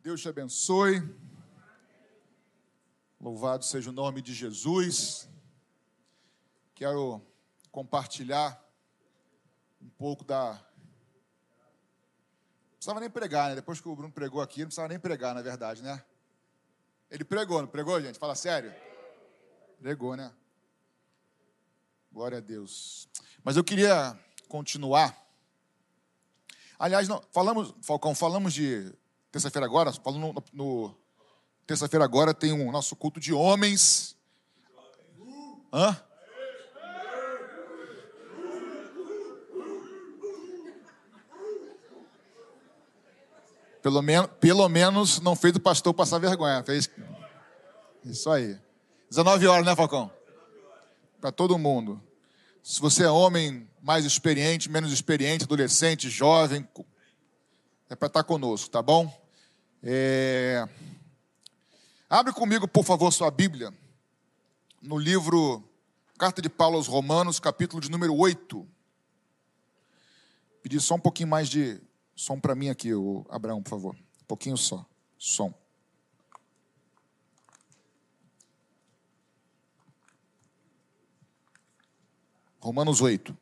Deus te abençoe. Louvado seja o nome de Jesus. Quero compartilhar um pouco da. Não precisava nem pregar, né? Depois que o Bruno pregou aqui, não precisava nem pregar, na verdade, né? Ele pregou, não pregou, gente? Fala sério. Pregou, né? Glória a Deus. Mas eu queria continuar. Aliás, não, falamos, Falcão, falamos de terça-feira agora, falando no, no terça-feira agora tem um nosso culto de homens. Hã? Pelo, men pelo menos não fez o pastor passar vergonha. Fez. Isso aí. 19 horas, né, Falcão? Para todo mundo. Se você é homem mais experiente, menos experiente, adolescente, jovem, é para estar conosco, tá bom? É... Abre comigo, por favor, sua Bíblia, no livro Carta de Paulo aos Romanos, capítulo de número 8. Pedir só um pouquinho mais de som para mim aqui, o Abraão, por favor. Um pouquinho só. Som. Romanos 8.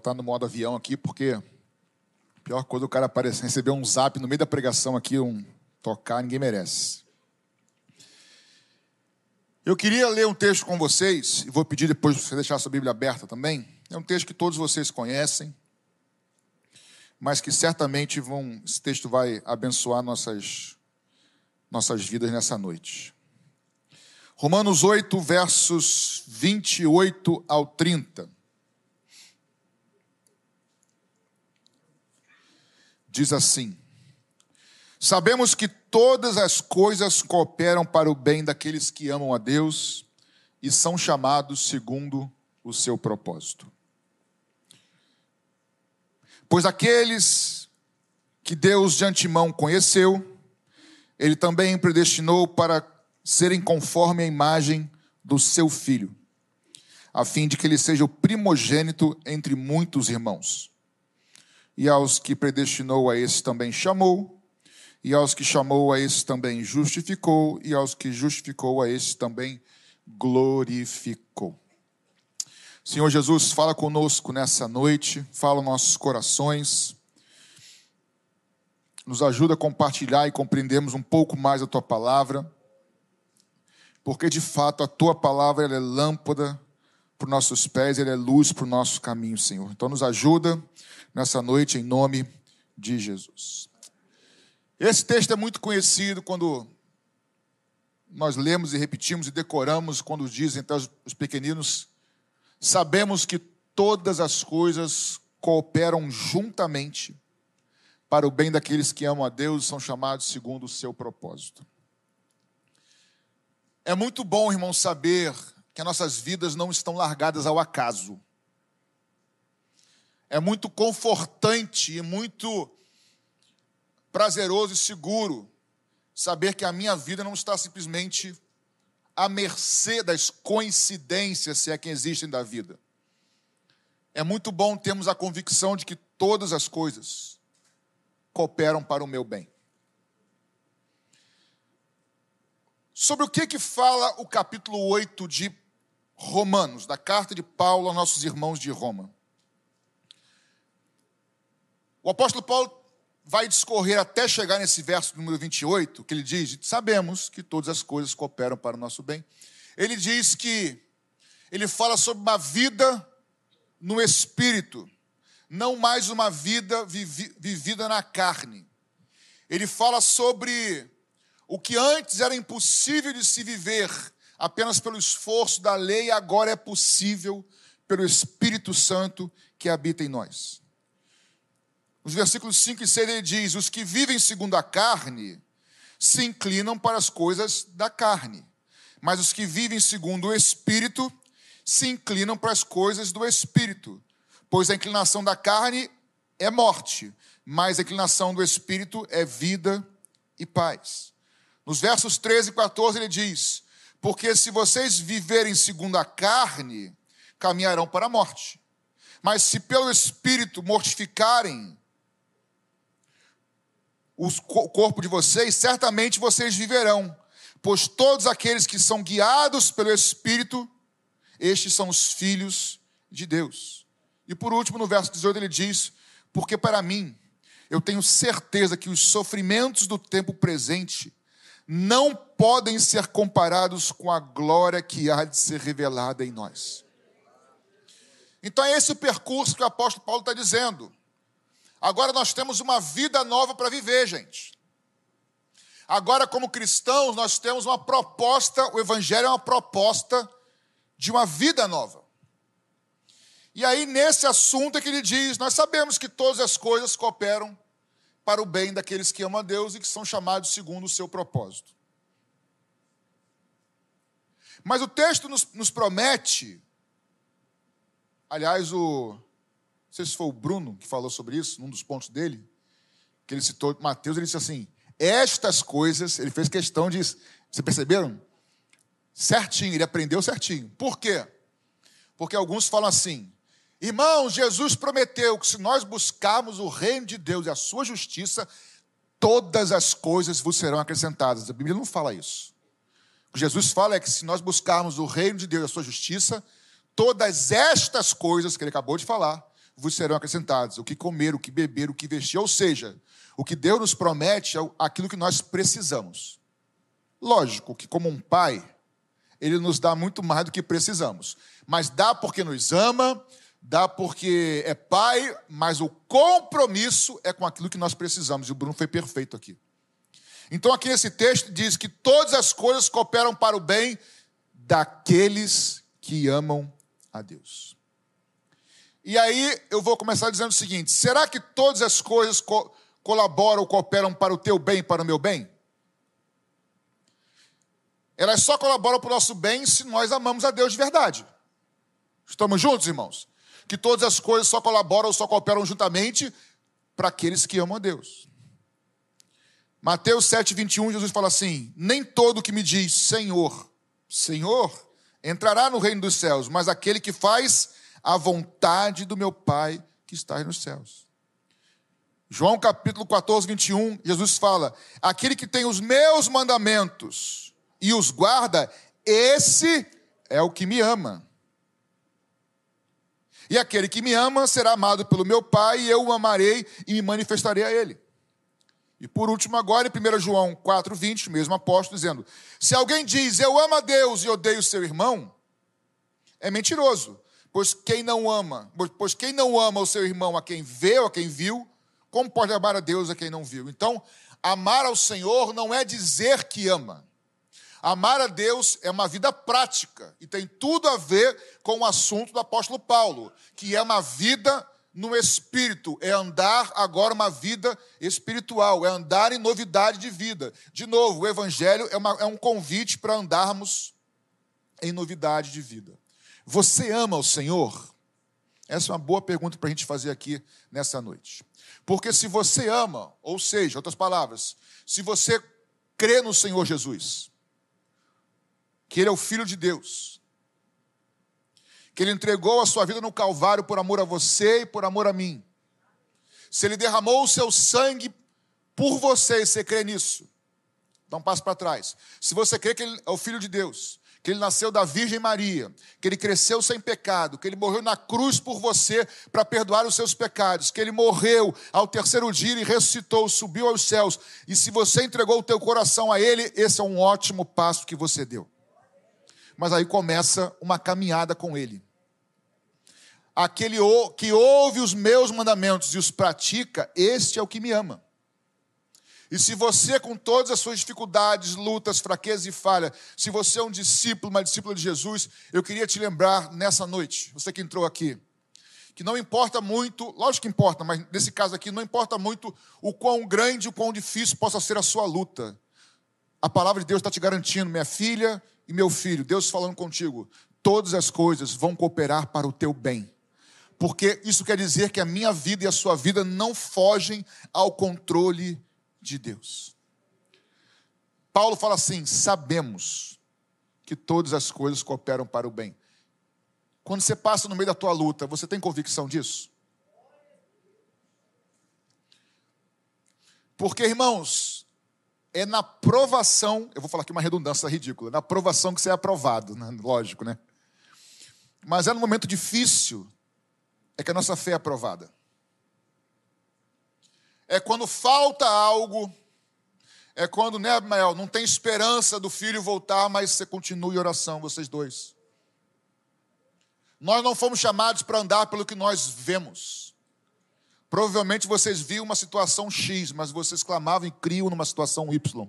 Botar no modo avião aqui, porque pior coisa é o cara aparecer, receber um zap no meio da pregação aqui, um tocar, ninguém merece. Eu queria ler um texto com vocês, e vou pedir depois para você deixar a sua Bíblia aberta também. É um texto que todos vocês conhecem, mas que certamente vão, esse texto vai abençoar nossas, nossas vidas nessa noite. Romanos 8, versos 28 ao 30. Diz assim: Sabemos que todas as coisas cooperam para o bem daqueles que amam a Deus e são chamados segundo o seu propósito. Pois aqueles que Deus de antemão conheceu, ele também predestinou para serem conforme a imagem do seu filho, a fim de que ele seja o primogênito entre muitos irmãos. E aos que predestinou a esses também chamou, e aos que chamou a esses também justificou, e aos que justificou a esses também glorificou. Senhor Jesus, fala conosco nessa noite, fala nossos corações, nos ajuda a compartilhar e compreendermos um pouco mais a tua palavra, porque de fato a tua palavra é lâmpada para os nossos pés, ela é luz para o nosso caminho, Senhor. Então nos ajuda nessa noite, em nome de Jesus. Esse texto é muito conhecido quando nós lemos e repetimos e decoramos, quando dizem até os pequeninos, sabemos que todas as coisas cooperam juntamente para o bem daqueles que amam a Deus e são chamados segundo o seu propósito. É muito bom, irmão, saber que as nossas vidas não estão largadas ao acaso é muito confortante e muito prazeroso e seguro saber que a minha vida não está simplesmente à mercê das coincidências, se é que existem da vida. É muito bom termos a convicção de que todas as coisas cooperam para o meu bem. Sobre o que que fala o capítulo 8 de Romanos, da carta de Paulo aos nossos irmãos de Roma? O apóstolo Paulo vai discorrer até chegar nesse verso número 28, que ele diz: Sabemos que todas as coisas cooperam para o nosso bem. Ele diz que ele fala sobre uma vida no espírito, não mais uma vida vivi, vivida na carne. Ele fala sobre o que antes era impossível de se viver apenas pelo esforço da lei, agora é possível pelo Espírito Santo que habita em nós. Nos versículos 5 e 6 ele diz: Os que vivem segundo a carne se inclinam para as coisas da carne, mas os que vivem segundo o Espírito se inclinam para as coisas do Espírito. Pois a inclinação da carne é morte, mas a inclinação do Espírito é vida e paz. Nos versos 13 e 14 ele diz: Porque se vocês viverem segundo a carne, caminharão para a morte. Mas se pelo Espírito mortificarem o corpo de vocês, certamente vocês viverão. Pois todos aqueles que são guiados pelo Espírito, estes são os filhos de Deus. E por último, no verso 18, ele diz: Porque para mim, eu tenho certeza que os sofrimentos do tempo presente não podem ser comparados com a glória que há de ser revelada em nós. Então é esse o percurso que o apóstolo Paulo está dizendo. Agora nós temos uma vida nova para viver, gente. Agora, como cristãos, nós temos uma proposta, o Evangelho é uma proposta de uma vida nova. E aí, nesse assunto é que ele diz: nós sabemos que todas as coisas cooperam para o bem daqueles que amam a Deus e que são chamados segundo o seu propósito. Mas o texto nos, nos promete Aliás, o. Não sei se foi o Bruno que falou sobre isso, num dos pontos dele, que ele citou Mateus, ele disse assim: Estas coisas, ele fez questão de. Vocês perceberam? Certinho, ele aprendeu certinho. Por quê? Porque alguns falam assim: Irmãos, Jesus prometeu que se nós buscarmos o reino de Deus e a sua justiça, todas as coisas vos serão acrescentadas. A Bíblia não fala isso. O que Jesus fala é que se nós buscarmos o reino de Deus e a sua justiça, todas estas coisas que ele acabou de falar vos serão acrescentadas: o que comer, o que beber, o que vestir. Ou seja, o que Deus nos promete é aquilo que nós precisamos. Lógico que, como um pai, ele nos dá muito mais do que precisamos, mas dá porque nos ama, dá porque é pai, mas o compromisso é com aquilo que nós precisamos. E o Bruno foi perfeito aqui. Então, aqui nesse texto diz que todas as coisas cooperam para o bem daqueles que amam a Deus. E aí eu vou começar dizendo o seguinte: será que todas as coisas co colaboram, cooperam para o teu bem, para o meu bem? Elas só colaboram para o nosso bem se nós amamos a Deus de verdade. Estamos juntos, irmãos? Que todas as coisas só colaboram, só cooperam juntamente para aqueles que amam a Deus. Mateus 7, 21, Jesus fala assim: Nem todo que me diz Senhor, Senhor, entrará no reino dos céus, mas aquele que faz a vontade do meu Pai que está nos céus. João capítulo 14, 21, Jesus fala: Aquele que tem os meus mandamentos e os guarda, esse é o que me ama. E aquele que me ama será amado pelo meu Pai, e eu o amarei e me manifestarei a ele. E por último, agora, em 1 João 4,20, o mesmo apóstolo, dizendo: Se alguém diz eu amo a Deus e odeio seu irmão, é mentiroso. Pois quem não ama, pois quem não ama o seu irmão a quem vê ou a quem viu, como pode amar a Deus a quem não viu? Então, amar ao Senhor não é dizer que ama. Amar a Deus é uma vida prática e tem tudo a ver com o assunto do apóstolo Paulo, que é uma vida no espírito, é andar agora uma vida espiritual, é andar em novidade de vida. De novo, o evangelho é, uma, é um convite para andarmos em novidade de vida. Você ama o Senhor? Essa é uma boa pergunta para a gente fazer aqui nessa noite. Porque se você ama, ou seja, outras palavras, se você crê no Senhor Jesus, que Ele é o Filho de Deus, que ele entregou a sua vida no Calvário por amor a você e por amor a mim. Se ele derramou o seu sangue por você, você crê nisso? Dá um passo para trás. Se você crê que ele é o Filho de Deus, que ele nasceu da Virgem Maria, que ele cresceu sem pecado, que ele morreu na cruz por você para perdoar os seus pecados, que ele morreu ao terceiro dia e ressuscitou, subiu aos céus. E se você entregou o teu coração a ele, esse é um ótimo passo que você deu. Mas aí começa uma caminhada com ele aquele que ouve os meus mandamentos e os pratica, este é o que me ama. E se você, com todas as suas dificuldades, lutas, fraquezas e falhas, se você é um discípulo, uma discípula de Jesus, eu queria te lembrar nessa noite, você que entrou aqui, que não importa muito, lógico que importa, mas nesse caso aqui, não importa muito o quão grande, o quão difícil possa ser a sua luta. A palavra de Deus está te garantindo, minha filha e meu filho, Deus falando contigo, todas as coisas vão cooperar para o teu bem porque isso quer dizer que a minha vida e a sua vida não fogem ao controle de Deus. Paulo fala assim: sabemos que todas as coisas cooperam para o bem. Quando você passa no meio da tua luta, você tem convicção disso? Porque, irmãos, é na provação, eu vou falar aqui uma redundância ridícula, na provação que você é aprovado, né? lógico, né? Mas é no momento difícil é que a nossa fé é aprovada. É quando falta algo, é quando, né, Abimael, não tem esperança do filho voltar, mas você continua em oração, vocês dois. Nós não fomos chamados para andar pelo que nós vemos. Provavelmente vocês viam uma situação X, mas vocês clamavam e criam numa situação Y.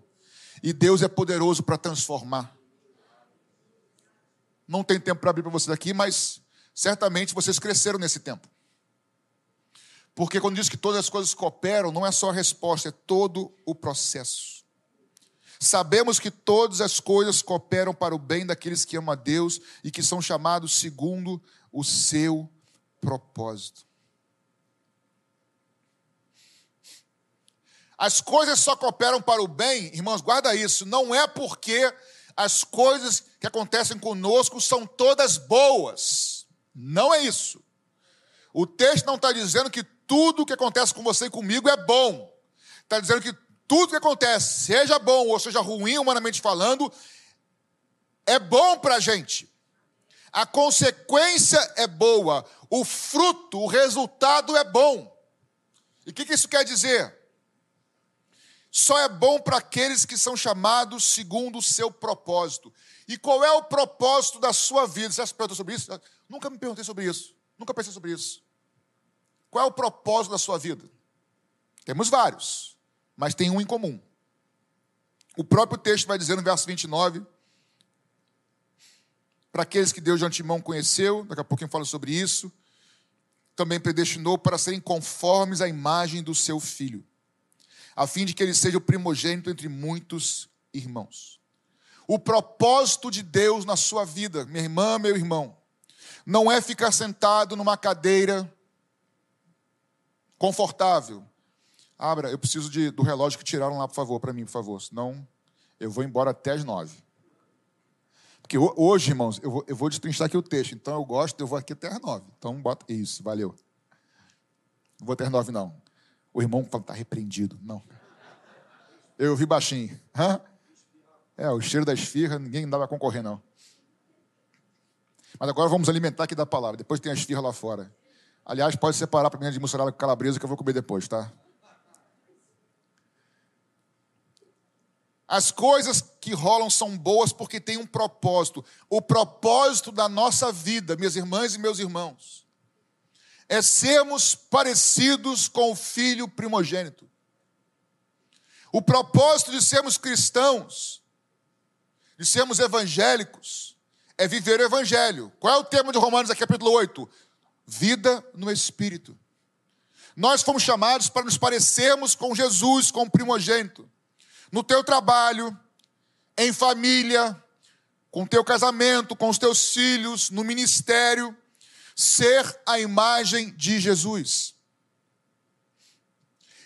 E Deus é poderoso para transformar. Não tem tempo para abrir para vocês aqui, mas certamente vocês cresceram nesse tempo. Porque quando diz que todas as coisas cooperam, não é só a resposta, é todo o processo. Sabemos que todas as coisas cooperam para o bem daqueles que amam a Deus e que são chamados segundo o seu propósito. As coisas só cooperam para o bem, irmãos, guarda isso, não é porque as coisas que acontecem conosco são todas boas. Não é isso. O texto não está dizendo que tudo que acontece com você e comigo é bom. Está dizendo que tudo que acontece, seja bom ou seja ruim, humanamente falando, é bom para a gente. A consequência é boa, o fruto, o resultado é bom. E o que, que isso quer dizer? Só é bom para aqueles que são chamados segundo o seu propósito. E qual é o propósito da sua vida? Você já se perguntou sobre isso? Nunca me perguntei sobre isso. Nunca pensei sobre isso. Qual é o propósito da sua vida? Temos vários mas tem um em comum. O próprio texto vai dizer no verso 29, para aqueles que Deus de antemão conheceu, daqui a pouquinho fala sobre isso, também predestinou para serem conformes à imagem do seu filho, a fim de que ele seja o primogênito entre muitos irmãos. O propósito de Deus na sua vida, minha irmã, meu irmão, não é ficar sentado numa cadeira confortável, Abra, eu preciso de, do relógio que tiraram lá, por favor, para mim, por favor. Senão eu vou embora até as nove. Porque hoje, irmãos, eu vou, eu vou destrinchar aqui o texto. Então eu gosto, eu vou aqui até as nove. Então bota. Isso, valeu. Não vou até as nove, não. O irmão fala, está repreendido. Não. Eu ouvi baixinho. Hã? É, o cheiro da esfirra, ninguém dá para concorrer, não. Mas agora vamos alimentar aqui da palavra. Depois tem a esfirra lá fora. Aliás, pode separar para mim de mussarela com calabresa que eu vou comer depois, tá? As coisas que rolam são boas porque têm um propósito. O propósito da nossa vida, minhas irmãs e meus irmãos, é sermos parecidos com o Filho primogênito. O propósito de sermos cristãos, de sermos evangélicos, é viver o Evangelho. Qual é o tema de Romanos, capítulo 8? Vida no Espírito. Nós fomos chamados para nos parecermos com Jesus, com o primogênito no teu trabalho, em família, com teu casamento, com os teus filhos, no ministério, ser a imagem de Jesus.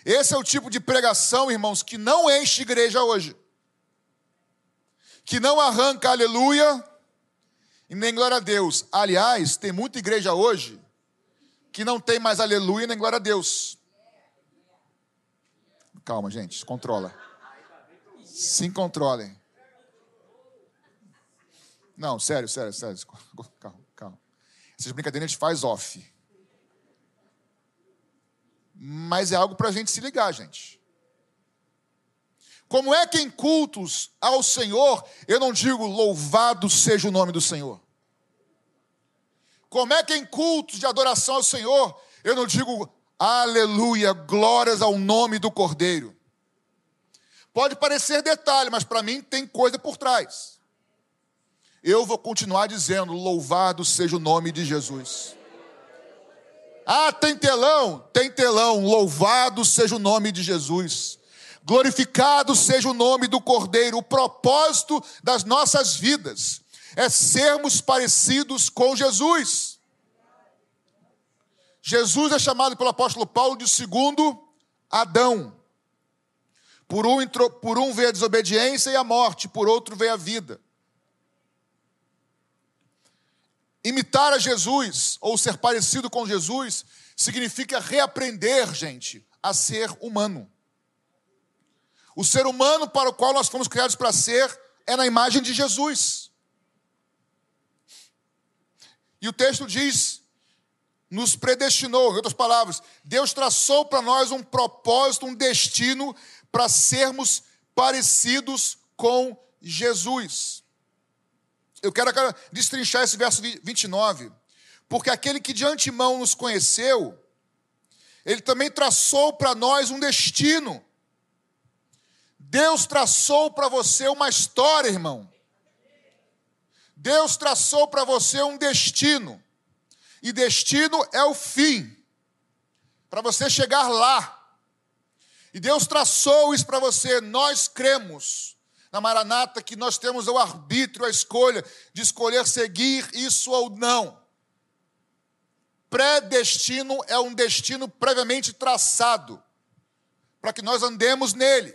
Esse é o tipo de pregação, irmãos, que não enche igreja hoje. Que não arranca aleluia e nem glória a Deus. Aliás, tem muita igreja hoje que não tem mais aleluia nem glória a Deus. Calma, gente, controla. Se controlem. Não, sério, sério, sério. Calma, calma. Essas brincadeiras a gente faz off. Mas é algo para a gente se ligar, gente. Como é que em cultos ao Senhor eu não digo louvado seja o nome do Senhor? Como é que em cultos de adoração ao Senhor eu não digo aleluia, glórias ao nome do Cordeiro? Pode parecer detalhe, mas para mim tem coisa por trás. Eu vou continuar dizendo: louvado seja o nome de Jesus. Ah, tem telão? Tem telão. Louvado seja o nome de Jesus. Glorificado seja o nome do Cordeiro. O propósito das nossas vidas é sermos parecidos com Jesus. Jesus é chamado pelo apóstolo Paulo de segundo Adão. Por um, por um veio a desobediência e a morte, por outro veio a vida. Imitar a Jesus ou ser parecido com Jesus significa reaprender, gente, a ser humano. O ser humano para o qual nós fomos criados para ser é na imagem de Jesus. E o texto diz: nos predestinou, em outras palavras, Deus traçou para nós um propósito, um destino para sermos parecidos com Jesus. Eu quero destrinchar esse verso 29, porque aquele que de antemão nos conheceu, ele também traçou para nós um destino. Deus traçou para você uma história, irmão. Deus traçou para você um destino. E destino é o fim. Para você chegar lá. E Deus traçou isso para você. Nós cremos na Maranata que nós temos o arbítrio, a escolha de escolher seguir isso ou não. Predestino é um destino previamente traçado para que nós andemos nele.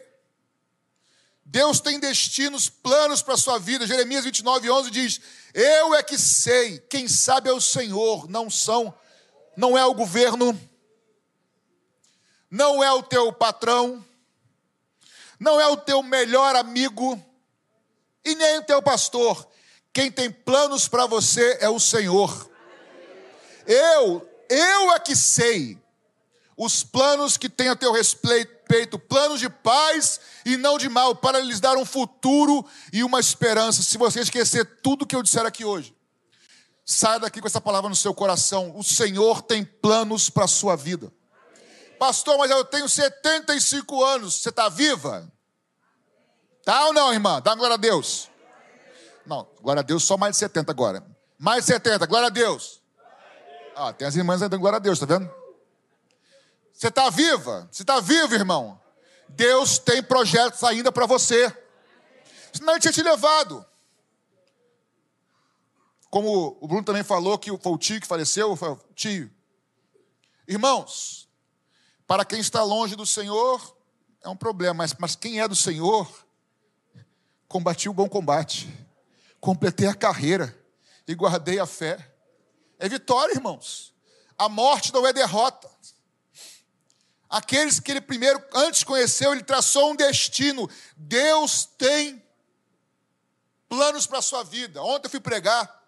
Deus tem destinos, planos para a sua vida. Jeremias 29, 11 diz: Eu é que sei, quem sabe é o Senhor, não são, não é o governo, não é o teu patrão, não é o teu melhor amigo e nem o teu pastor. Quem tem planos para você é o Senhor. Eu, eu é que sei os planos que tem a teu respeito, planos de paz e não de mal, para lhes dar um futuro e uma esperança. Se você esquecer tudo que eu disser aqui hoje, saia daqui com essa palavra no seu coração. O Senhor tem planos para a sua vida. Pastor, mas eu tenho 75 anos. Você está viva? Tá ou não, irmã? Dá glória a Deus. Não, glória a Deus, só mais de 70 agora. Mais de 70, glória a Deus. Ah, tem as irmãs aí dando glória a Deus, tá vendo? Você está viva? Você está vivo, irmão? Deus tem projetos ainda para você. Senão ele tinha te levado. Como o Bruno também falou que foi o tio que faleceu, foi o tio. Irmãos, para quem está longe do Senhor, é um problema, mas, mas quem é do Senhor, combati o bom combate, completei a carreira e guardei a fé. É vitória, irmãos. A morte não é derrota. Aqueles que ele primeiro, antes conheceu, ele traçou um destino. Deus tem planos para a sua vida. Ontem eu fui pregar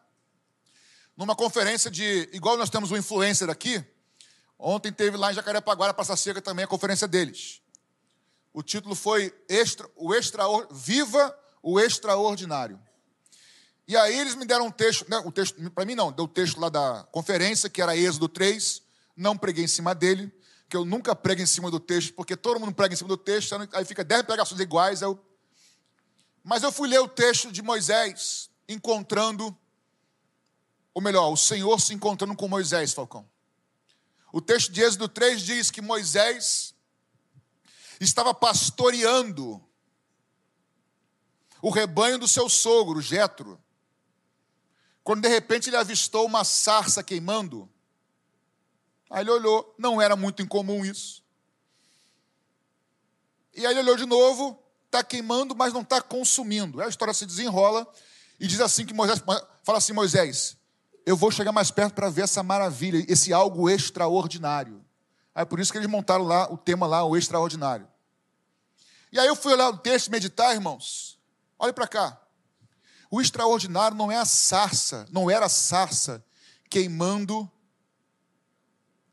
numa conferência de. Igual nós temos um influencer aqui. Ontem teve lá em Jacarepaguara, Praça Seca, também a conferência deles. O título foi extra, o extra, Viva o Extraordinário. E aí eles me deram um texto, né, texto para mim não, deu o texto lá da conferência, que era Êxodo 3, não preguei em cima dele, que eu nunca prego em cima do texto, porque todo mundo prega em cima do texto, aí fica dez pregações iguais. Eu... Mas eu fui ler o texto de Moisés, encontrando, ou melhor, o Senhor se encontrando com Moisés, Falcão. O texto de Êxodo 3 diz que Moisés estava pastoreando o rebanho do seu sogro, Jetro. Quando de repente ele avistou uma sarça queimando, Aí ele olhou, não era muito incomum isso. E aí ele olhou de novo, está queimando, mas não está consumindo. Aí a história se desenrola e diz assim que Moisés fala assim: Moisés, eu vou chegar mais perto para ver essa maravilha, esse algo extraordinário. Aí por isso que eles montaram lá o tema lá, o extraordinário. E aí eu fui olhar o texto, meditar, irmãos. Olhe para cá. O extraordinário não é a sarça, não era a sarça queimando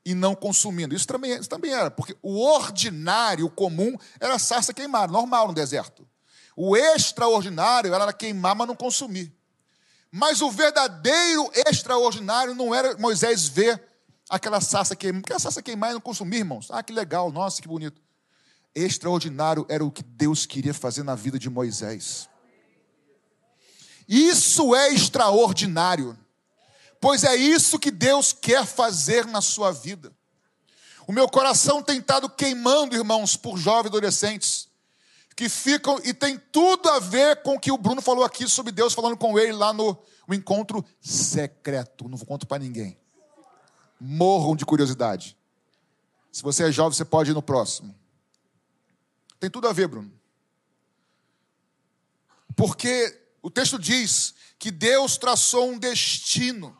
e não consumindo. Isso também, isso também era, porque o ordinário, o comum, era sarça queimada, normal no deserto. O extraordinário era queimar, mas não consumir. Mas o verdadeiro extraordinário não era Moisés ver aquela sarça queimar. Porque a sarça queimar e não consumir, irmãos. Ah, que legal, nossa, que bonito. Extraordinário era o que Deus queria fazer na vida de Moisés. Isso é extraordinário pois é isso que Deus quer fazer na sua vida. O meu coração tem estado queimando, irmãos, por jovens adolescentes que ficam e tem tudo a ver com o que o Bruno falou aqui sobre Deus falando com ele lá no, encontro secreto. Não vou contar para ninguém. Morram de curiosidade. Se você é jovem, você pode ir no próximo. Tem tudo a ver, Bruno. Porque o texto diz que Deus traçou um destino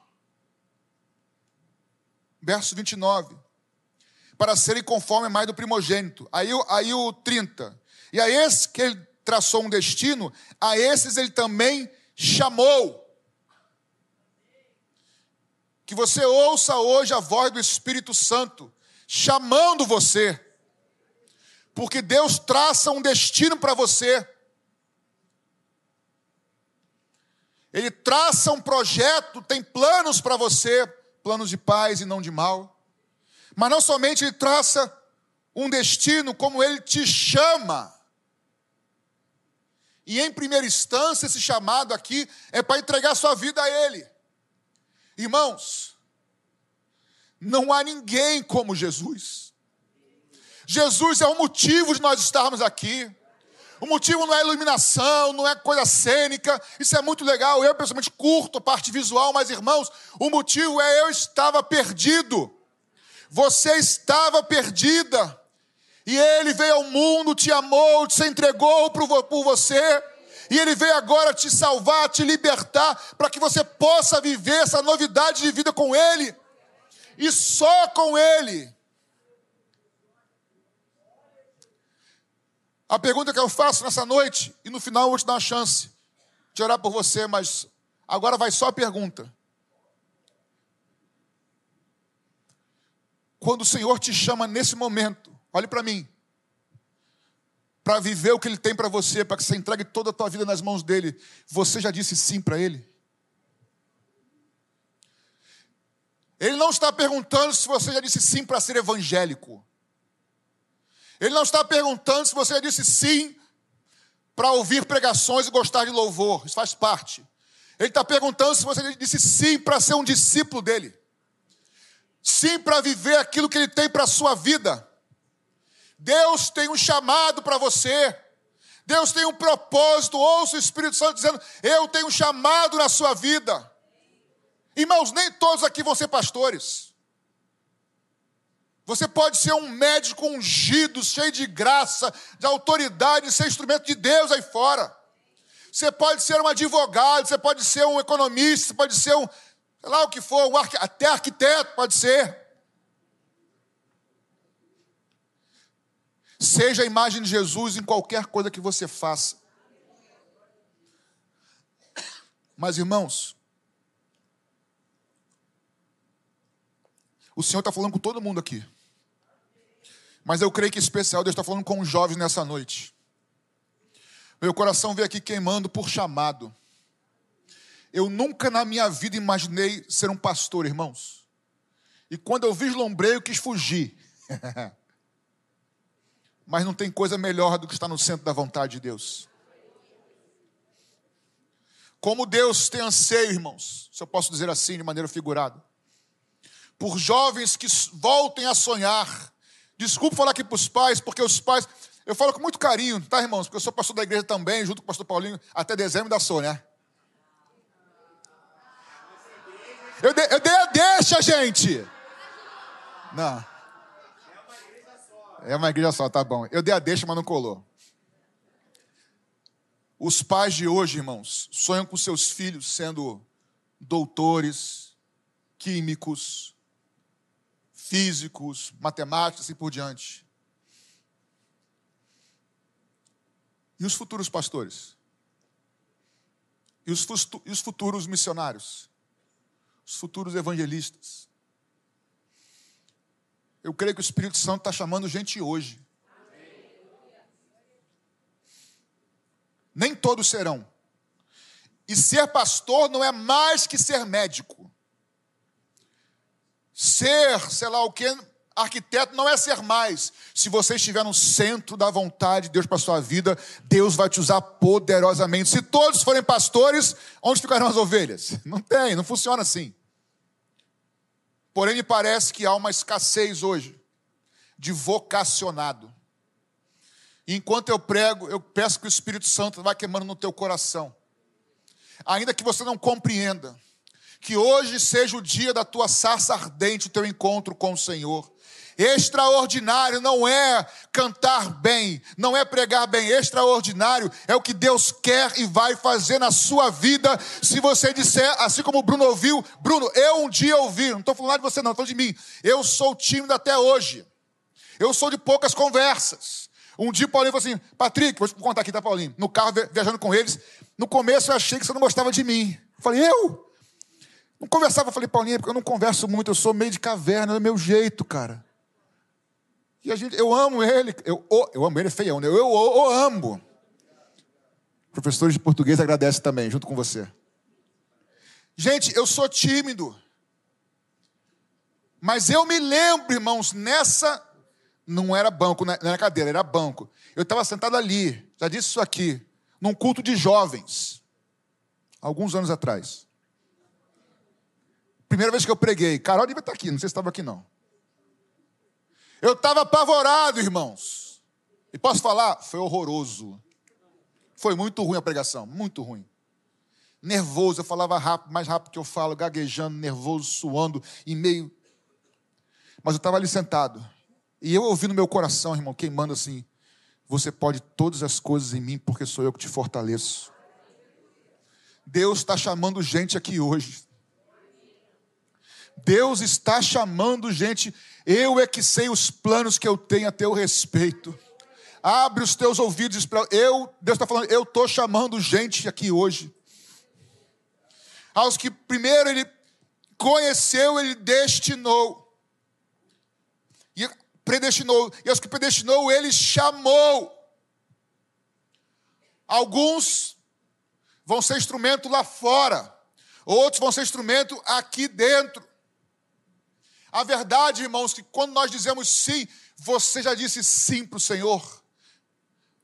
verso 29. Para serem conforme mais do primogênito. Aí, aí o 30. E a esse que ele traçou um destino, a esses ele também chamou. Que você ouça hoje a voz do Espírito Santo chamando você. Porque Deus traça um destino para você. Ele traça um projeto, tem planos para você, planos de paz e não de mal. Mas não somente ele traça um destino, como ele te chama. E em primeira instância, esse chamado aqui é para entregar sua vida a Ele. Irmãos, não há ninguém como Jesus. Jesus é o motivo de nós estarmos aqui. O motivo não é iluminação, não é coisa cênica, isso é muito legal. Eu, pessoalmente, curto a parte visual, mas, irmãos, o motivo é eu estava perdido. Você estava perdida. E Ele veio ao mundo, te amou, te entregou por você. E Ele veio agora te salvar, te libertar, para que você possa viver essa novidade de vida com Ele. E só com Ele. A pergunta que eu faço nessa noite, e no final eu vou te dar uma chance de orar por você, mas agora vai só a pergunta. Quando o Senhor te chama nesse momento, olhe para mim, para viver o que Ele tem para você, para que você entregue toda a tua vida nas mãos dEle, você já disse sim para Ele? Ele não está perguntando se você já disse sim para ser evangélico. Ele não está perguntando se você disse sim para ouvir pregações e gostar de louvor. Isso faz parte. Ele está perguntando se você disse sim para ser um discípulo dele. Sim para viver aquilo que ele tem para a sua vida. Deus tem um chamado para você. Deus tem um propósito. Ouça o Espírito Santo dizendo: Eu tenho um chamado na sua vida. Irmãos, nem todos aqui vão ser pastores. Você pode ser um médico ungido, cheio de graça, de autoridade, ser instrumento de Deus aí fora. Você pode ser um advogado, você pode ser um economista, você pode ser um, sei lá o que for, um arqu... até arquiteto pode ser. Seja a imagem de Jesus em qualquer coisa que você faça. Mas, irmãos, o Senhor está falando com todo mundo aqui. Mas eu creio que em especial Deus está falando com os jovens nessa noite. Meu coração veio aqui queimando por chamado. Eu nunca na minha vida imaginei ser um pastor, irmãos. E quando eu vislumbrei, eu quis fugir. Mas não tem coisa melhor do que estar no centro da vontade de Deus. Como Deus tem anseio, irmãos, se eu posso dizer assim de maneira figurada, por jovens que voltem a sonhar. Desculpa falar aqui para os pais, porque os pais. Eu falo com muito carinho, tá, irmãos? Porque eu sou pastor da igreja também, junto com o pastor Paulinho, até dezembro da sou, né? Eu dei, eu dei a deixa, gente! Não. É uma igreja só, tá bom. Eu dei a deixa, mas não colou. Os pais de hoje, irmãos, sonham com seus filhos sendo doutores, químicos, físicos, matemáticos e assim por diante. E os futuros pastores? E os, e os futuros missionários? Os futuros evangelistas? Eu creio que o Espírito Santo está chamando gente hoje. Nem todos serão. E ser pastor não é mais que ser médico. Ser, sei lá o que, arquiteto não é ser mais. Se você estiver no centro da vontade de Deus para a sua vida, Deus vai te usar poderosamente. Se todos forem pastores, onde ficarão as ovelhas? Não tem, não funciona assim. Porém, me parece que há uma escassez hoje de vocacionado. Enquanto eu prego, eu peço que o Espírito Santo vá queimando no teu coração. Ainda que você não compreenda, que hoje seja o dia da tua sarça ardente, o teu encontro com o Senhor. Extraordinário não é cantar bem, não é pregar bem. Extraordinário é o que Deus quer e vai fazer na sua vida. Se você disser, assim como o Bruno ouviu, Bruno, eu um dia ouvi, não estou falando de você, não, estou de mim. Eu sou tímido até hoje. Eu sou de poucas conversas. Um dia o Paulinho falou assim: Patrick, vou te contar aqui, tá, Paulinho? No carro, viajando com eles. No começo eu achei que você não gostava de mim. Eu falei, eu? Não conversava, falei, Paulinho, porque eu não converso muito, eu sou meio de caverna, é meu jeito, cara. E a gente, eu amo ele, eu, eu amo ele, é feião, né? Eu amo. Professores de português agradecem também, junto com você. Gente, eu sou tímido. Mas eu me lembro, irmãos, nessa. Não era banco, não era cadeira, era banco. Eu estava sentado ali, já disse isso aqui, num culto de jovens, alguns anos atrás. Primeira vez que eu preguei, Carol devia estar aqui, não sei se estava aqui não. Eu estava apavorado, irmãos. E posso falar? Foi horroroso. Foi muito ruim a pregação, muito ruim. Nervoso, eu falava rápido, mais rápido que eu falo, gaguejando, nervoso, suando, e meio. Mas eu estava ali sentado. E eu ouvi no meu coração, irmão, queimando assim: Você pode todas as coisas em mim, porque sou eu que te fortaleço. Deus está chamando gente aqui hoje. Deus está chamando gente. Eu é que sei os planos que eu tenho a teu respeito. Abre os teus ouvidos para eu. Deus está falando. Eu estou chamando gente aqui hoje. Aos que primeiro ele conheceu, ele destinou. E predestinou. E aos que predestinou, ele chamou. Alguns vão ser instrumento lá fora. Outros vão ser instrumento aqui dentro. A verdade, irmãos, que quando nós dizemos sim, você já disse sim para o Senhor.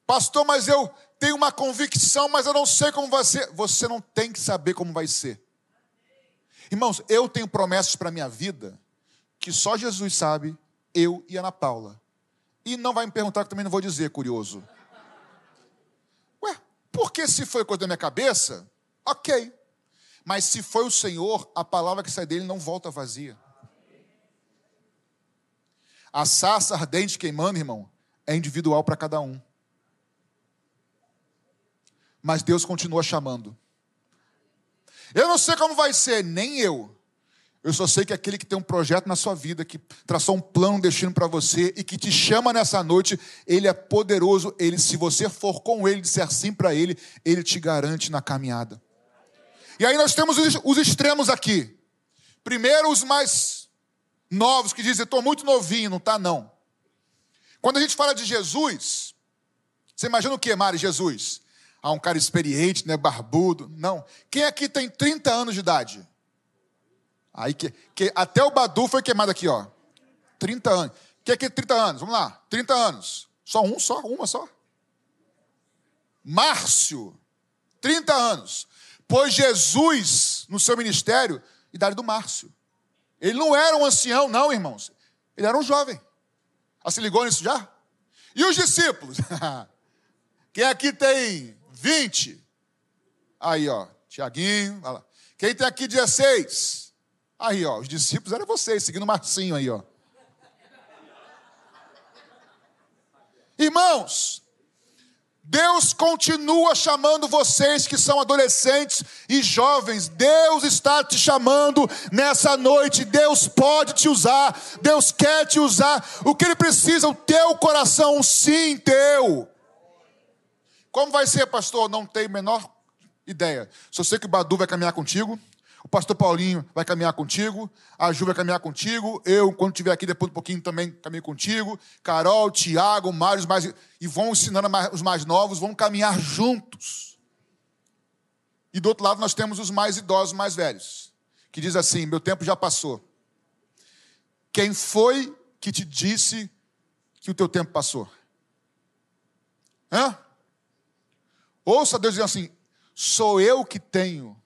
Pastor, mas eu tenho uma convicção, mas eu não sei como vai ser. Você não tem que saber como vai ser. Irmãos, eu tenho promessas para a minha vida que só Jesus sabe, eu e Ana Paula. E não vai me perguntar que também não vou dizer, curioso. Ué, porque se foi coisa da minha cabeça, ok. Mas se foi o Senhor, a palavra que sai dele não volta vazia. A sarça ardente queimando, irmão, é individual para cada um. Mas Deus continua chamando. Eu não sei como vai ser, nem eu. Eu só sei que aquele que tem um projeto na sua vida, que traçou um plano, um destino para você e que te chama nessa noite, ele é poderoso. Ele, se você for com ele, disser sim para ele, ele te garante na caminhada. E aí nós temos os, os extremos aqui. Primeiro, os mais novos que dizem, estou muito novinho, não está não. Quando a gente fala de Jesus, você imagina o que, Mari, Jesus? Ah, um cara experiente, né, barbudo. Não. Quem aqui tem 30 anos de idade? Aí que, que até o Badu foi queimado aqui, ó. 30 anos. Quem aqui tem 30 anos? Vamos lá. 30 anos. Só um, só, uma só. Márcio, 30 anos. Pois Jesus, no seu ministério, idade do Márcio. Ele não era um ancião, não, irmãos. Ele era um jovem. Ah, se ligou nisso já? E os discípulos? Quem aqui tem 20? Aí, ó, Tiaguinho, olha lá. Quem tem aqui 16? Aí, ó, os discípulos eram vocês, seguindo o Marcinho aí, ó. Irmãos, Deus continua chamando vocês que são adolescentes e jovens. Deus está te chamando nessa noite. Deus pode te usar. Deus quer te usar. O que Ele precisa? O teu coração, sim, teu. Como vai ser, pastor? Não tenho a menor ideia. Só sei que o Badu vai caminhar contigo. O pastor Paulinho vai caminhar contigo, a Ju vai caminhar contigo, eu, quando estiver aqui depois de um pouquinho, também caminho contigo, Carol, Tiago, Mário, os mais, e vão ensinando os mais novos, vão caminhar juntos. E do outro lado nós temos os mais idosos, mais velhos, que diz assim: meu tempo já passou. Quem foi que te disse que o teu tempo passou? Hã? Ouça Deus dizendo assim: sou eu que tenho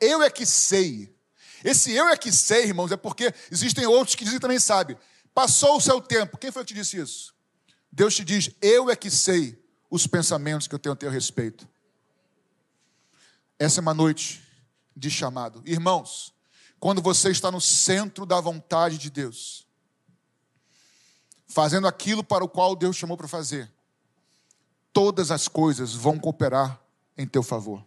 eu é que sei. Esse eu é que sei, irmãos, é porque existem outros que dizem também sabe. Passou o seu tempo. Quem foi que te disse isso? Deus te diz: Eu é que sei os pensamentos que eu tenho a teu respeito. Essa é uma noite de chamado. Irmãos, quando você está no centro da vontade de Deus, fazendo aquilo para o qual Deus chamou para fazer, todas as coisas vão cooperar em teu favor.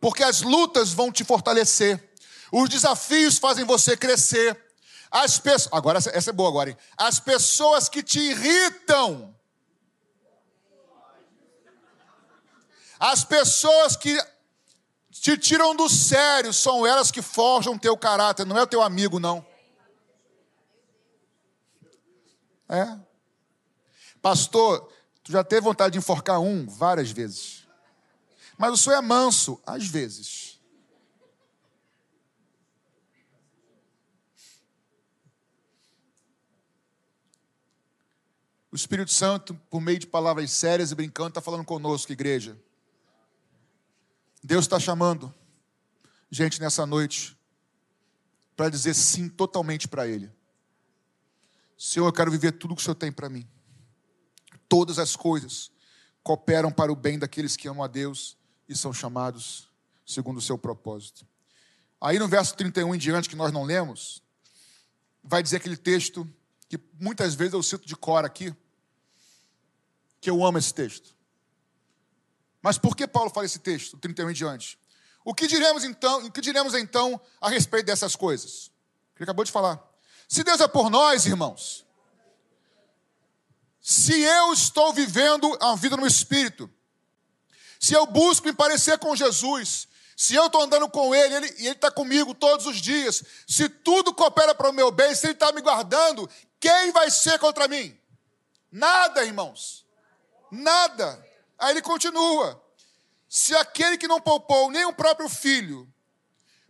Porque as lutas vão te fortalecer, os desafios fazem você crescer. As pessoas, agora essa é boa agora, hein? As pessoas que te irritam, as pessoas que te tiram do sério, são elas que forjam teu caráter, não é o teu amigo, não. É. Pastor, tu já teve vontade de enforcar um várias vezes. Mas o senhor é manso, às vezes. O Espírito Santo, por meio de palavras sérias e brincando, está falando conosco, igreja. Deus está chamando gente nessa noite para dizer sim totalmente para Ele. Senhor, eu quero viver tudo que o Senhor tem para mim. Todas as coisas cooperam para o bem daqueles que amam a Deus e são chamados segundo o seu propósito. Aí no verso 31 em diante, que nós não lemos, vai dizer aquele texto que muitas vezes eu cito de cor aqui, que eu amo esse texto. Mas por que Paulo fala esse texto, 31 em diante? O que diremos então, o que diremos então a respeito dessas coisas? Ele acabou de falar. Se Deus é por nós, irmãos, se eu estou vivendo a vida no Espírito, se eu busco me parecer com Jesus, se eu estou andando com Ele, e Ele está comigo todos os dias, se tudo coopera para o meu bem, se Ele está me guardando, quem vai ser contra mim? Nada, irmãos. Nada. Aí ele continua: se aquele que não poupou nem o próprio filho,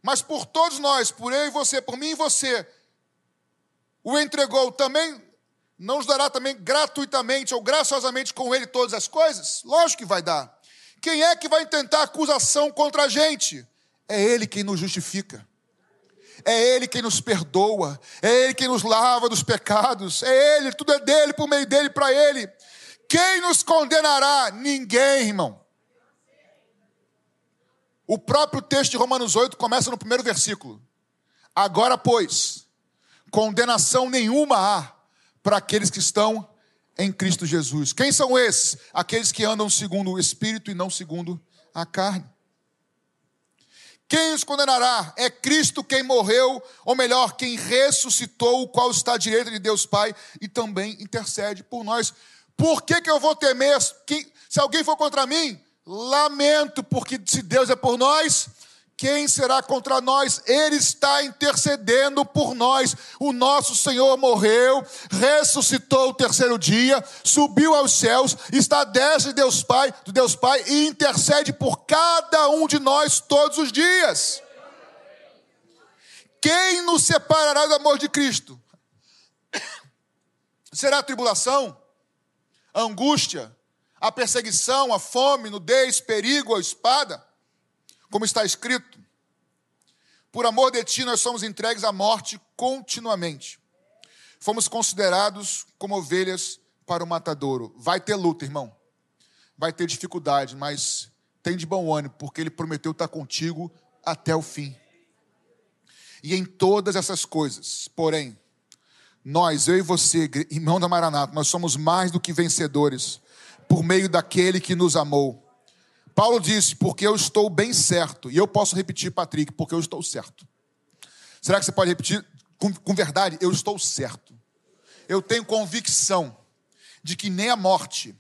mas por todos nós, por eu e você, por mim e você, o entregou também, não nos dará também gratuitamente ou graciosamente com ele todas as coisas? Lógico que vai dar. Quem é que vai tentar acusação contra a gente? É ele quem nos justifica. É Ele quem nos perdoa, é Ele quem nos lava dos pecados, é Ele, tudo é dele, por meio dele, para Ele. Quem nos condenará? Ninguém, irmão. O próprio texto de Romanos 8 começa no primeiro versículo. Agora, pois, condenação nenhuma há para aqueles que estão em Cristo Jesus. Quem são esses? Aqueles que andam segundo o Espírito e não segundo a carne. Quem os condenará? É Cristo quem morreu, ou melhor, quem ressuscitou, o qual está à direita de Deus Pai e também intercede por nós. Por que, que eu vou temer? Se alguém for contra mim, lamento, porque se Deus é por nós, quem será contra nós? Ele está intercedendo por nós. O nosso Senhor morreu, ressuscitou o terceiro dia, subiu aos céus, está desde Deus Pai, do Deus Pai e intercede por cada um de nós todos os dias. Quem nos separará do amor de Cristo? Será a tribulação, a angústia, a perseguição, a fome, nudez, perigo, a espada? Como está escrito, por amor de ti nós somos entregues à morte continuamente. Fomos considerados como ovelhas para o matadouro. Vai ter luta, irmão. Vai ter dificuldade, mas tem de bom ânimo, porque ele prometeu estar contigo até o fim. E em todas essas coisas, porém, nós, eu e você, irmão da Maranata, nós somos mais do que vencedores por meio daquele que nos amou. Paulo disse, porque eu estou bem certo. E eu posso repetir, Patrick, porque eu estou certo. Será que você pode repetir com, com verdade? Eu estou certo. Eu tenho convicção de que nem a morte,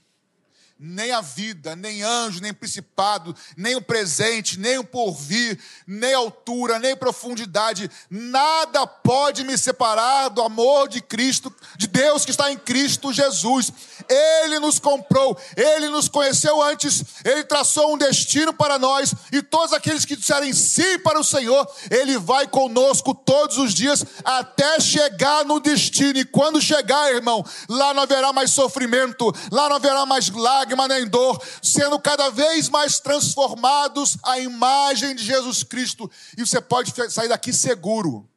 nem a vida, nem anjo, nem principado, nem o presente, nem o porvir, nem altura, nem profundidade, nada pode me separar do amor de Cristo, de Deus que está em Cristo Jesus. Ele nos comprou, ele nos conheceu antes, ele traçou um destino para nós e todos aqueles que disserem sim para o Senhor, ele vai conosco todos os dias até chegar no destino. E quando chegar, irmão, lá não haverá mais sofrimento, lá não haverá mais lágrimas lágrima nem dor, sendo cada vez mais transformados à imagem de Jesus Cristo. E você pode sair daqui seguro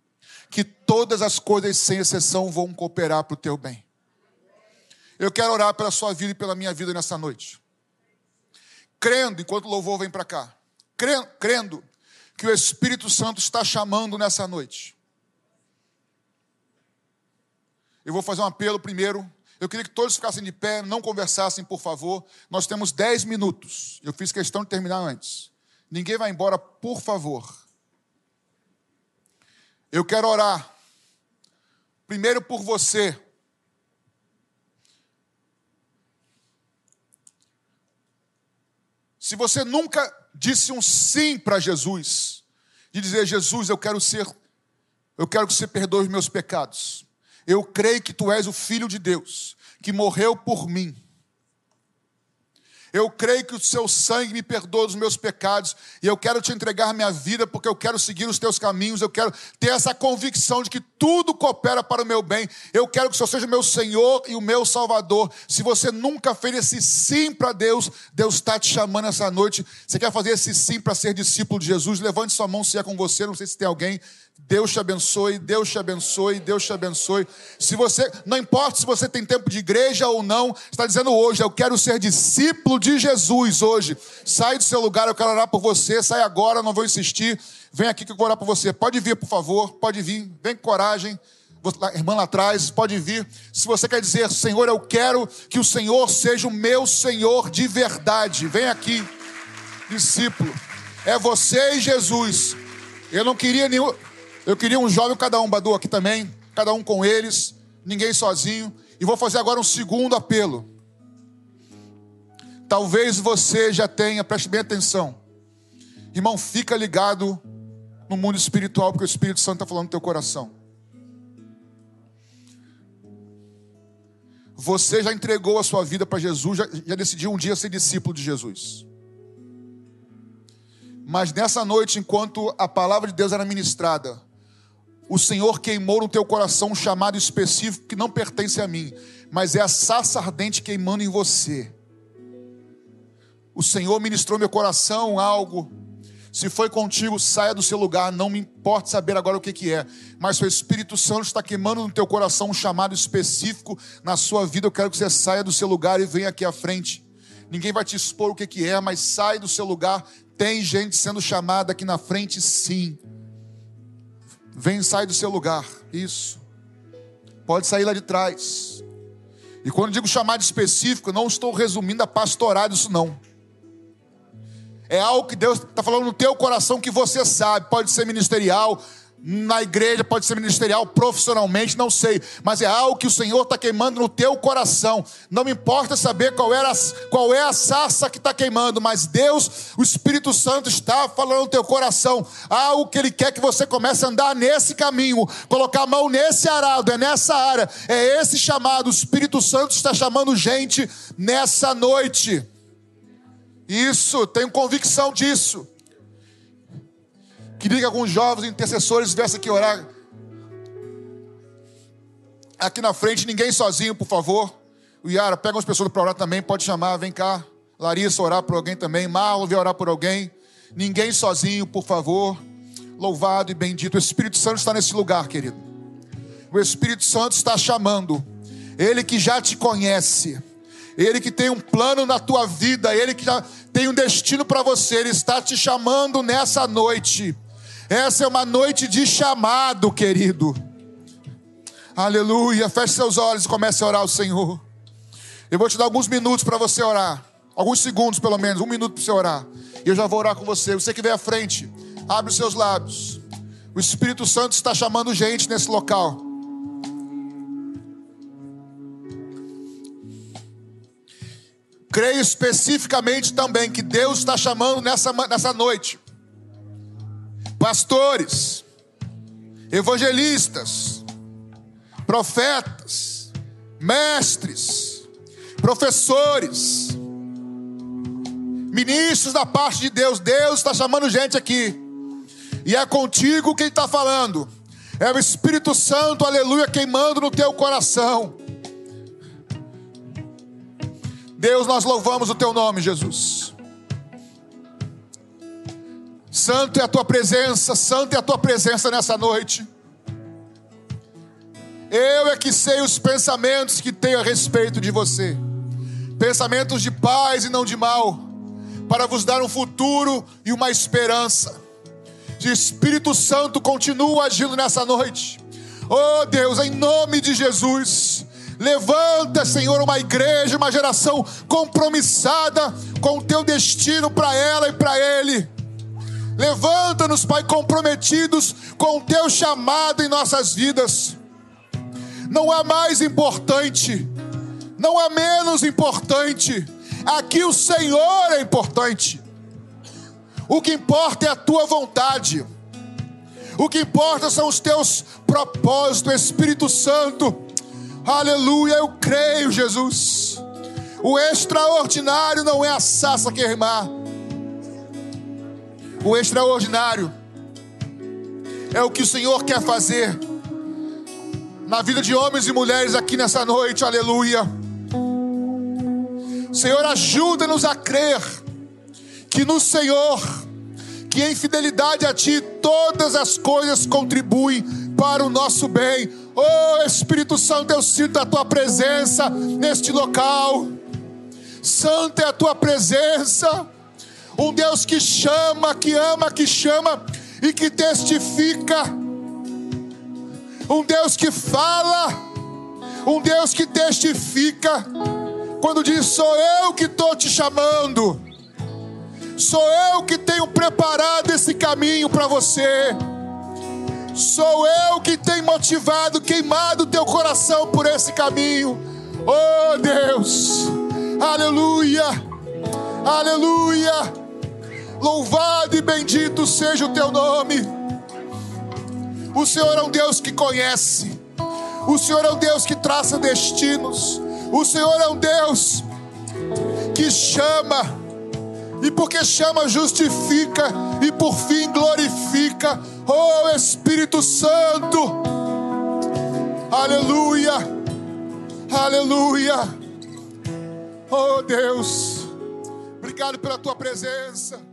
que todas as coisas, sem exceção, vão cooperar para o teu bem. Eu quero orar pela sua vida e pela minha vida nessa noite. Crendo, enquanto o louvor vem para cá, crendo que o Espírito Santo está chamando nessa noite. Eu vou fazer um apelo primeiro Eu queria que todos ficassem de pé, não conversassem, por favor. Nós temos dez minutos. Eu fiz questão de terminar antes. Ninguém vai embora, por favor. Eu quero orar. Primeiro por você. Se você nunca disse um sim para Jesus, de dizer, Jesus, eu quero ser, eu quero que você perdoe os meus pecados. Eu creio que tu és o Filho de Deus, que morreu por mim. Eu creio que o seu sangue me perdoa dos meus pecados e eu quero te entregar minha vida porque eu quero seguir os teus caminhos. Eu quero ter essa convicção de que tudo coopera para o meu bem. Eu quero que o Senhor seja meu Senhor e o meu Salvador. Se você nunca fez esse sim para Deus, Deus está te chamando essa noite. Você quer fazer esse sim para ser discípulo de Jesus? Levante sua mão se é com você. Não sei se tem alguém. Deus te abençoe, Deus te abençoe, Deus te abençoe. Se você, não importa se você tem tempo de igreja ou não, está dizendo hoje, eu quero ser discípulo de Jesus hoje. Sai do seu lugar, eu quero orar por você. Sai agora, não vou insistir. Vem aqui que eu vou orar por você. Pode vir, por favor, pode vir. Vem com coragem. Irmã lá atrás, pode vir. Se você quer dizer, Senhor, eu quero que o Senhor seja o meu Senhor de verdade. Vem aqui, discípulo. É você e Jesus. Eu não queria nenhum. Eu queria um jovem, cada um, Badu, aqui também, cada um com eles, ninguém sozinho. E vou fazer agora um segundo apelo. Talvez você já tenha, preste bem atenção. Irmão, fica ligado no mundo espiritual, porque o Espírito Santo está falando no teu coração. Você já entregou a sua vida para Jesus, já, já decidiu um dia ser discípulo de Jesus. Mas nessa noite, enquanto a palavra de Deus era ministrada, o Senhor queimou no teu coração um chamado específico que não pertence a mim, mas é a sarça ardente queimando em você. O Senhor ministrou meu coração algo. Se foi contigo, saia do seu lugar. Não me importa saber agora o que, que é. Mas o Espírito Santo está queimando no teu coração um chamado específico na sua vida. Eu quero que você saia do seu lugar e venha aqui à frente. Ninguém vai te expor o que, que é, mas sai do seu lugar. Tem gente sendo chamada aqui na frente, sim. Vem, sai do seu lugar. Isso. Pode sair lá de trás. E quando digo chamado específico, não estou resumindo a pastorado isso não. É algo que Deus está falando no teu coração que você sabe. Pode ser ministerial, na igreja, pode ser ministerial, profissionalmente, não sei, mas é algo que o Senhor está queimando no teu coração. Não me importa saber qual, era, qual é a sarça que está queimando, mas Deus, o Espírito Santo, está falando no teu coração algo que Ele quer que você comece a andar nesse caminho, colocar a mão nesse arado, é nessa área, é esse chamado. O Espírito Santo está chamando gente nessa noite. Isso, tenho convicção disso. Queria que alguns jovens intercessores viessem aqui orar. Aqui na frente, ninguém sozinho, por favor. O Yara, pega umas pessoas para orar também, pode chamar, vem cá. Larissa, orar por alguém também. Marlon, vem orar por alguém. Ninguém sozinho, por favor. Louvado e bendito. O Espírito Santo está nesse lugar, querido. O Espírito Santo está chamando. Ele que já te conhece. Ele que tem um plano na tua vida. Ele que tem um destino para você. Ele está te chamando nessa noite. Essa é uma noite de chamado, querido. Aleluia. Feche seus olhos e comece a orar ao Senhor. Eu vou te dar alguns minutos para você orar. Alguns segundos, pelo menos. Um minuto para você orar. E eu já vou orar com você. Você que vem à frente, abre os seus lábios. O Espírito Santo está chamando gente nesse local. Creio especificamente também que Deus está chamando nessa, nessa noite pastores, evangelistas, profetas, mestres, professores, ministros da parte de Deus. Deus está chamando gente aqui, e é contigo que Ele está falando. É o Espírito Santo, aleluia, queimando no teu coração. Deus, nós louvamos o teu nome, Jesus. Santo é a tua presença, santo é a tua presença nessa noite. Eu é que sei os pensamentos que tenho a respeito de você, pensamentos de paz e não de mal, para vos dar um futuro e uma esperança. O Espírito Santo continua agindo nessa noite. Oh Deus, em nome de Jesus, Levanta, Senhor, uma igreja, uma geração compromissada com o teu destino para ela e para ele. Levanta-nos, Pai, comprometidos com o teu chamado em nossas vidas. Não há mais importante, não há menos importante. Aqui o Senhor é importante. O que importa é a tua vontade. O que importa são os teus propósitos, Espírito Santo. Aleluia, eu creio, Jesus. O extraordinário não é a sassa queimar. O extraordinário é o que o Senhor quer fazer na vida de homens e mulheres aqui nessa noite. Aleluia. Senhor, ajuda-nos a crer que no Senhor, que em fidelidade a Ti, todas as coisas contribuem para o nosso bem. Oh Espírito Santo, eu sinto a Tua presença neste local. Santa é a Tua presença. Um Deus que chama, que ama, que chama e que testifica. Um Deus que fala. Um Deus que testifica quando diz: Sou eu que estou te chamando, sou eu que tenho preparado esse caminho para você, sou eu que tenho motivado, queimado o teu coração por esse caminho. Oh Deus, aleluia, aleluia, louvado e bendito seja o teu nome. O Senhor é um Deus que conhece, o Senhor é um Deus que traça destinos. O Senhor é um Deus que chama, e porque chama, justifica, e por fim glorifica. Oh Espírito Santo, aleluia, aleluia. Oh Deus, obrigado pela tua presença.